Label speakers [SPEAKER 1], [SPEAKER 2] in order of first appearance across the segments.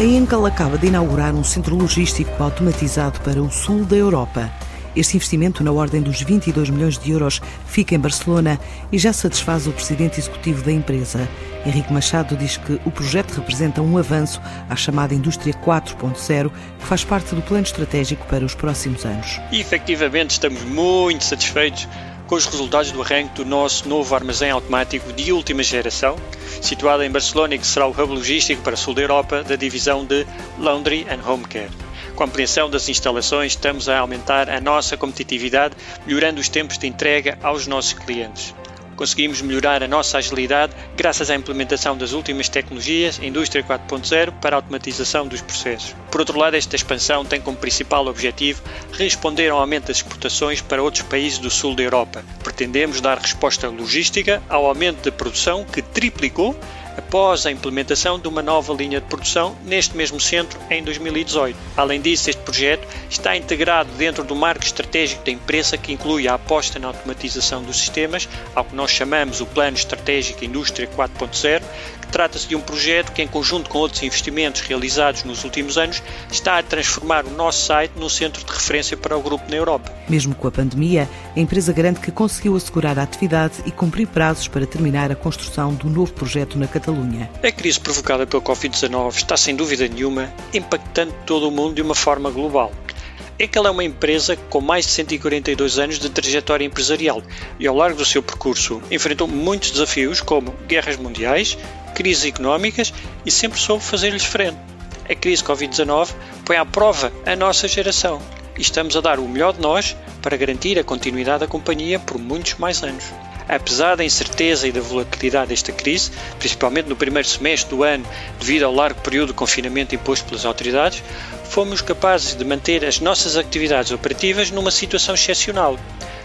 [SPEAKER 1] A Encal acaba de inaugurar um centro logístico automatizado para o sul da Europa. Este investimento, na ordem dos 22 milhões de euros, fica em Barcelona e já satisfaz o presidente executivo da empresa. Henrique Machado diz que o projeto representa um avanço à chamada Indústria 4.0, que faz parte do plano estratégico para os próximos anos.
[SPEAKER 2] E, efetivamente, estamos muito satisfeitos com os resultados do arranque do nosso novo armazém automático de última geração, situado em Barcelona e que será o hub logístico para o sul da Europa da divisão de Laundry and Home Care. Com a ampliação das instalações, estamos a aumentar a nossa competitividade, melhorando os tempos de entrega aos nossos clientes. Conseguimos melhorar a nossa agilidade graças à implementação das últimas tecnologias Indústria 4.0 para a automatização dos processos. Por outro lado, esta expansão tem como principal objetivo responder ao aumento das exportações para outros países do sul da Europa. Pretendemos dar resposta logística ao aumento de produção que triplicou após a implementação de uma nova linha de produção neste mesmo centro em 2018. Além disso, este projeto está integrado dentro do marco estratégico da empresa que inclui a aposta na automatização dos sistemas, ao que nós chamamos o Plano Estratégico Indústria 4.0, Trata-se de um projeto que, em conjunto com outros investimentos realizados nos últimos anos, está a transformar o nosso site num centro de referência para o grupo na Europa.
[SPEAKER 1] Mesmo com a pandemia, a empresa garante que conseguiu assegurar a atividade e cumprir prazos para terminar a construção do novo projeto na.
[SPEAKER 2] A crise provocada pelo Covid-19 está, sem dúvida nenhuma, impactando todo o mundo de uma forma global é que ela é uma empresa com mais de 142 anos de trajetória empresarial e, ao largo do seu percurso, enfrentou muitos desafios como guerras mundiais, crises económicas e sempre soube fazer-lhes frente. A crise Covid-19 põe à prova a nossa geração e estamos a dar o melhor de nós para garantir a continuidade da companhia por muitos mais anos. Apesar da incerteza e da volatilidade desta crise, principalmente no primeiro semestre do ano, devido ao largo período de confinamento imposto pelas autoridades, fomos capazes de manter as nossas atividades operativas numa situação excepcional.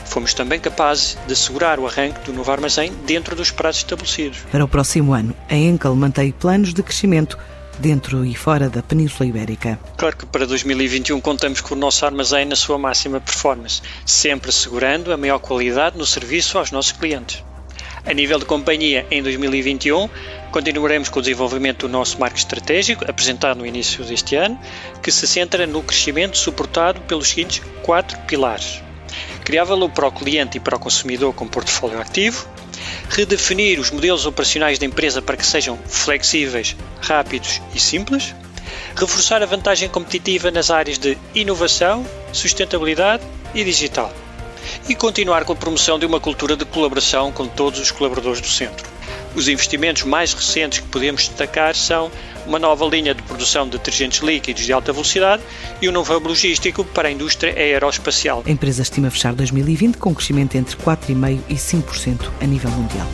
[SPEAKER 2] Fomos também capazes de assegurar o arranque do novo armazém dentro dos prazos estabelecidos.
[SPEAKER 1] Para o próximo ano, a Enkel mantém planos de crescimento dentro e fora da Península Ibérica.
[SPEAKER 2] Claro que para 2021 contamos com o nosso armazém na sua máxima performance, sempre assegurando a maior qualidade no serviço aos nossos clientes. A nível de companhia, em 2021, continuaremos com o desenvolvimento do nosso marco estratégico, apresentado no início deste ano, que se centra no crescimento suportado pelos seguintes quatro pilares. Criar valor para o cliente e para o consumidor com portfólio ativo, redefinir os modelos operacionais da empresa para que sejam flexíveis, rápidos e simples, reforçar a vantagem competitiva nas áreas de inovação, sustentabilidade e digital e continuar com a promoção de uma cultura de colaboração com todos os colaboradores do centro. Os investimentos mais recentes que podemos destacar são uma nova linha de produção de detergentes líquidos de alta velocidade e um novo hub logístico para a indústria aeroespacial.
[SPEAKER 1] A empresa estima fechar 2020 com um crescimento entre 4,5% e 5% a nível mundial.